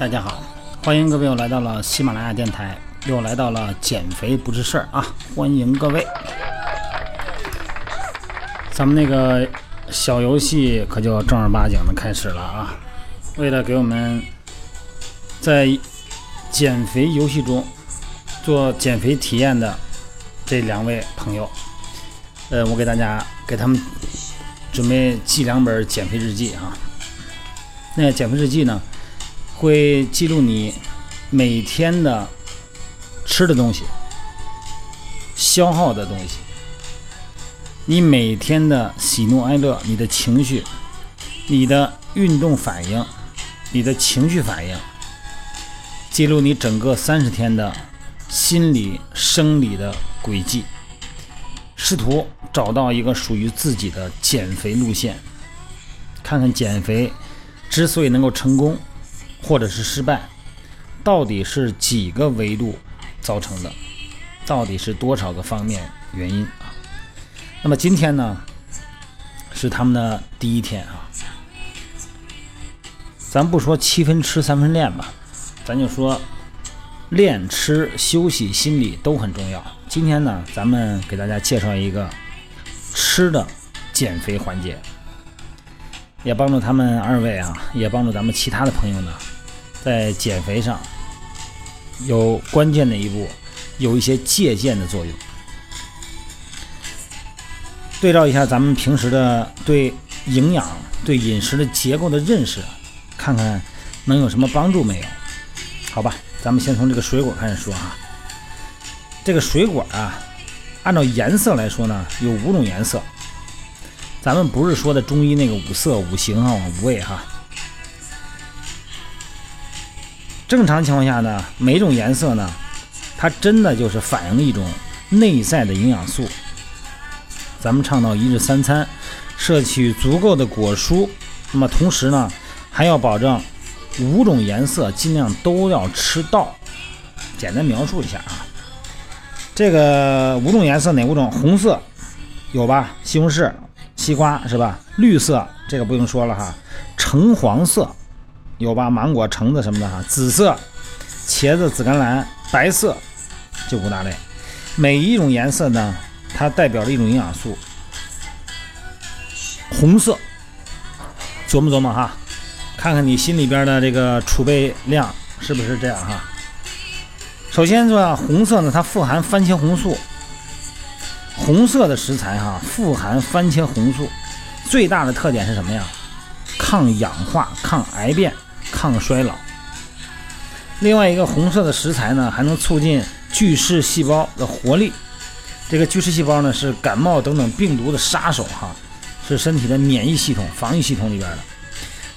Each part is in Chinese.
大家好，欢迎各位又来到了喜马拉雅电台，又来到了减肥不是事儿啊！欢迎各位，咱们那个小游戏可就正儿八经的开始了啊！为了给我们在减肥游戏中做减肥体验的这两位朋友，呃，我给大家给他们准备记两本减肥日记啊。那减肥日记呢？会记录你每天的吃的东西、消耗的东西，你每天的喜怒哀乐、你的情绪、你的运动反应、你的情绪反应，记录你整个三十天的心理、生理的轨迹，试图找到一个属于自己的减肥路线，看看减肥之所以能够成功。或者是失败，到底是几个维度造成的？到底是多少个方面原因啊？那么今天呢，是他们的第一天啊。咱不说七分吃三分练吧，咱就说练、吃、休息、心理都很重要。今天呢，咱们给大家介绍一个吃的减肥环节。也帮助他们二位啊，也帮助咱们其他的朋友呢，在减肥上有关键的一步，有一些借鉴的作用。对照一下咱们平时的对营养、对饮食的结构的认识，看看能有什么帮助没有？好吧，咱们先从这个水果开始说啊。这个水果啊，按照颜色来说呢，有五种颜色。咱们不是说的中医那个五色五行啊五味哈。正常情况下呢，每种颜色呢，它真的就是反映一种内在的营养素。咱们倡导一日三餐，摄取足够的果蔬，那么同时呢，还要保证五种颜色尽量都要吃到。简单描述一下啊，这个五种颜色哪五种？红色有吧？西红柿。西瓜是吧？绿色这个不用说了哈。橙黄色有吧？芒果、橙子什么的哈。紫色茄子、紫甘蓝。白色就五大类。每一种颜色呢，它代表着一种营养素。红色琢磨琢磨哈，看看你心里边的这个储备量是不是这样哈。首先说啊红色呢，它富含番茄红素。红色的食材哈，富含番茄红素，最大的特点是什么呀？抗氧化、抗癌变、抗衰老。另外一个红色的食材呢，还能促进巨噬细胞的活力。这个巨噬细胞呢，是感冒等等病毒的杀手哈，是身体的免疫系统、防御系统里边的。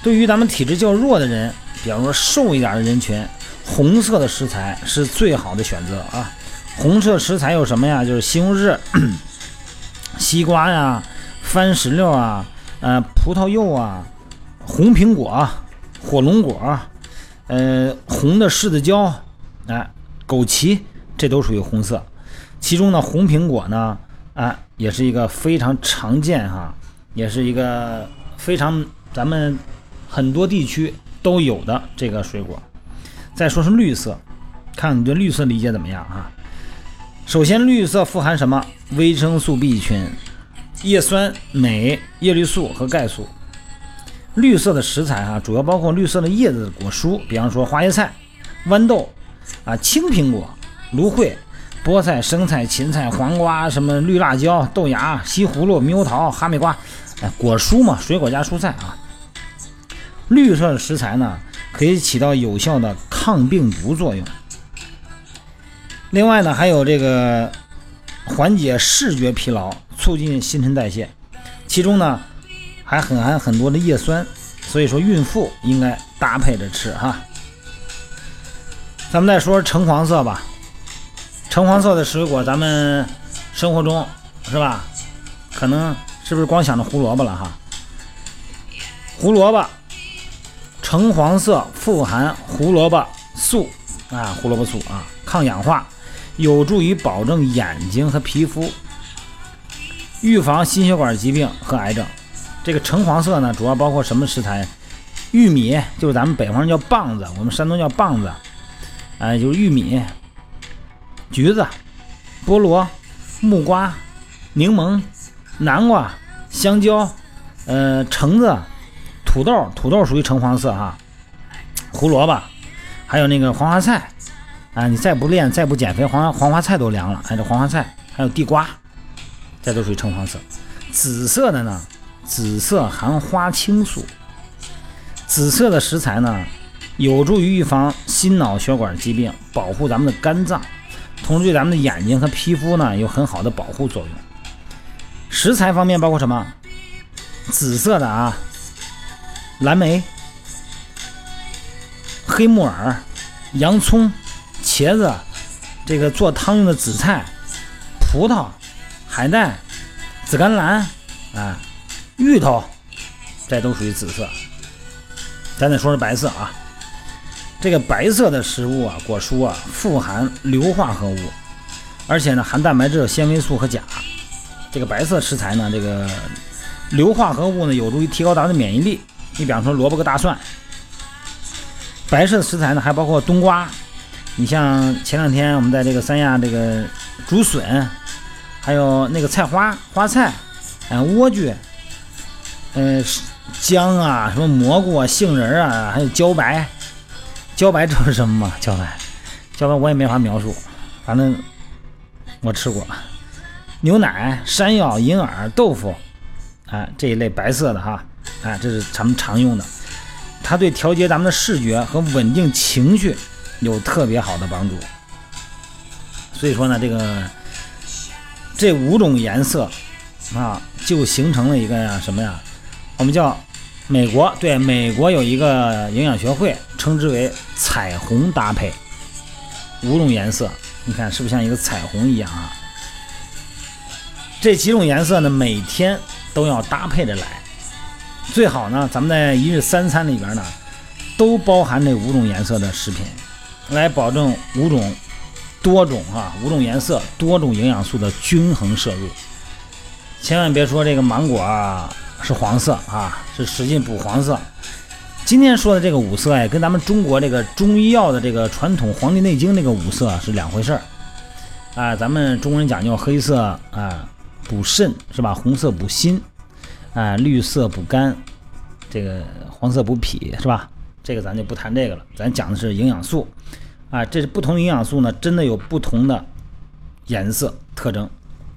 对于咱们体质较弱的人，比方说瘦一点的人群，红色的食材是最好的选择啊。红色食材有什么呀？就是西红柿、西瓜呀、番石榴啊、呃葡萄柚啊、红苹果、火龙果、呃红的柿子椒、哎枸杞，这都属于红色。其中呢，红苹果呢，啊也是一个非常常见哈，也是一个非常咱们很多地区都有的这个水果。再说是绿色，看你对绿色理解怎么样啊？首先，绿色富含什么？维生素 B 群、叶酸、镁、叶绿素和钙素。绿色的食材哈，主要包括绿色的叶子果蔬，比方说花椰菜、豌豆啊、青苹果、芦荟、菠菜、生菜、芹菜、黄瓜，什么绿辣椒、豆芽、西葫芦、猕猴桃、哈密瓜，哎，果蔬嘛，水果加蔬菜啊。绿色的食材呢，可以起到有效的抗病毒作用。另外呢，还有这个缓解视觉疲劳，促进新陈代谢，其中呢还很含很多的叶酸，所以说孕妇应该搭配着吃哈。咱们再说橙黄色吧，橙黄色的水果，咱们生活中是吧？可能是不是光想着胡萝卜了哈？胡萝卜橙黄色，富含胡萝卜素啊，胡萝卜素啊，抗氧化。有助于保证眼睛和皮肤，预防心血管疾病和癌症。这个橙黄色呢，主要包括什么食材？玉米就是咱们北方人叫棒子，我们山东叫棒子，哎，就是玉米。橘子、菠萝、木瓜、柠檬、南瓜、香蕉，呃，橙子、土豆，土豆属于橙黄色哈。胡萝卜，还有那个黄花菜，啊，你再不练再不减肥，黄黄花菜都凉了。还有黄花菜，还有地瓜，这都属于橙黄色。紫色的呢，紫色含花青素。紫色的食材呢，有助于预防心脑血管疾病，保护咱们的肝脏。同时对咱们的眼睛和皮肤呢有很好的保护作用。食材方面包括什么？紫色的啊，蓝莓、黑木耳、洋葱、茄子，这个做汤用的紫菜、葡萄、海带、紫甘蓝啊、芋头，这都属于紫色。咱再说说白色啊。这个白色的食物啊，果蔬啊，富含硫化合物，而且呢，含蛋白质、纤维素和钾。这个白色食材呢，这个硫化合物呢，有助于提高咱们的免疫力。你比方说萝卜和大蒜。白色的食材呢，还包括冬瓜。你像前两天我们在这个三亚这个竹笋，还有那个菜花、花菜，嗯，莴苣，嗯，姜啊，什么蘑菇啊，杏仁啊，还有茭白。茭白知道是什么吗？茭白，茭白我也没法描述，反正我吃过。牛奶、山药、银耳、豆腐，啊，这一类白色的哈，啊，这是咱们常用的。它对调节咱们的视觉和稳定情绪有特别好的帮助。所以说呢，这个这五种颜色啊，就形成了一个呀什么呀？我们叫。美国对美国有一个营养学会，称之为彩虹搭配，五种颜色，你看是不是像一个彩虹一样啊？这几种颜色呢，每天都要搭配着来，最好呢，咱们在一日三餐里边呢，都包含这五种颜色的食品，来保证五种多种啊，五种颜色多种营养素的均衡摄入，千万别说这个芒果啊。是黄色啊，是使劲补黄色。今天说的这个五色呀，跟咱们中国这个中医药的这个传统《黄帝内经》那个五色是两回事儿啊。咱们中国人讲究黑色啊，补肾是吧？红色补心啊，绿色补肝，这个黄色补脾是吧？这个咱就不谈这个了，咱讲的是营养素啊。这是不同营养素呢，真的有不同的颜色特征，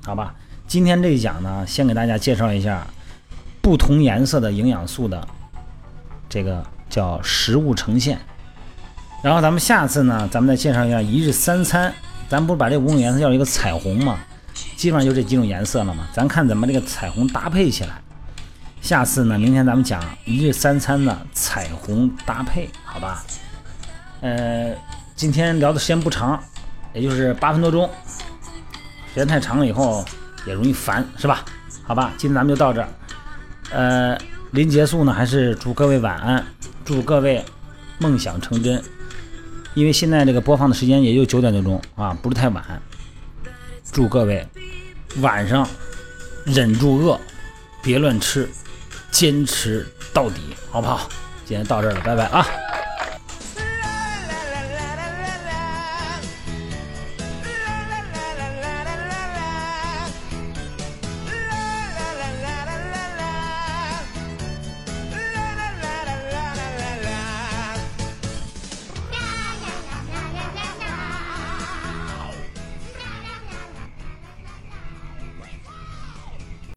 好吧？今天这一讲呢，先给大家介绍一下。不同颜色的营养素的这个叫食物呈现，然后咱们下次呢，咱们再介绍一下一日三餐。咱不是把这五种颜色叫一个彩虹吗？基本上就这几种颜色了嘛。咱看怎么这个彩虹搭配起来。下次呢，明天咱们讲一日三餐的彩虹搭配，好吧？呃，今天聊的时间不长，也就是八分多钟，时间太长了以后也容易烦，是吧？好吧，今天咱们就到这儿。呃，临结束呢，还是祝各位晚安，祝各位梦想成真。因为现在这个播放的时间也就九点多钟啊，不是太晚。祝各位晚上忍住饿，别乱吃，坚持到底，好不好？今天到这儿了，拜拜啊。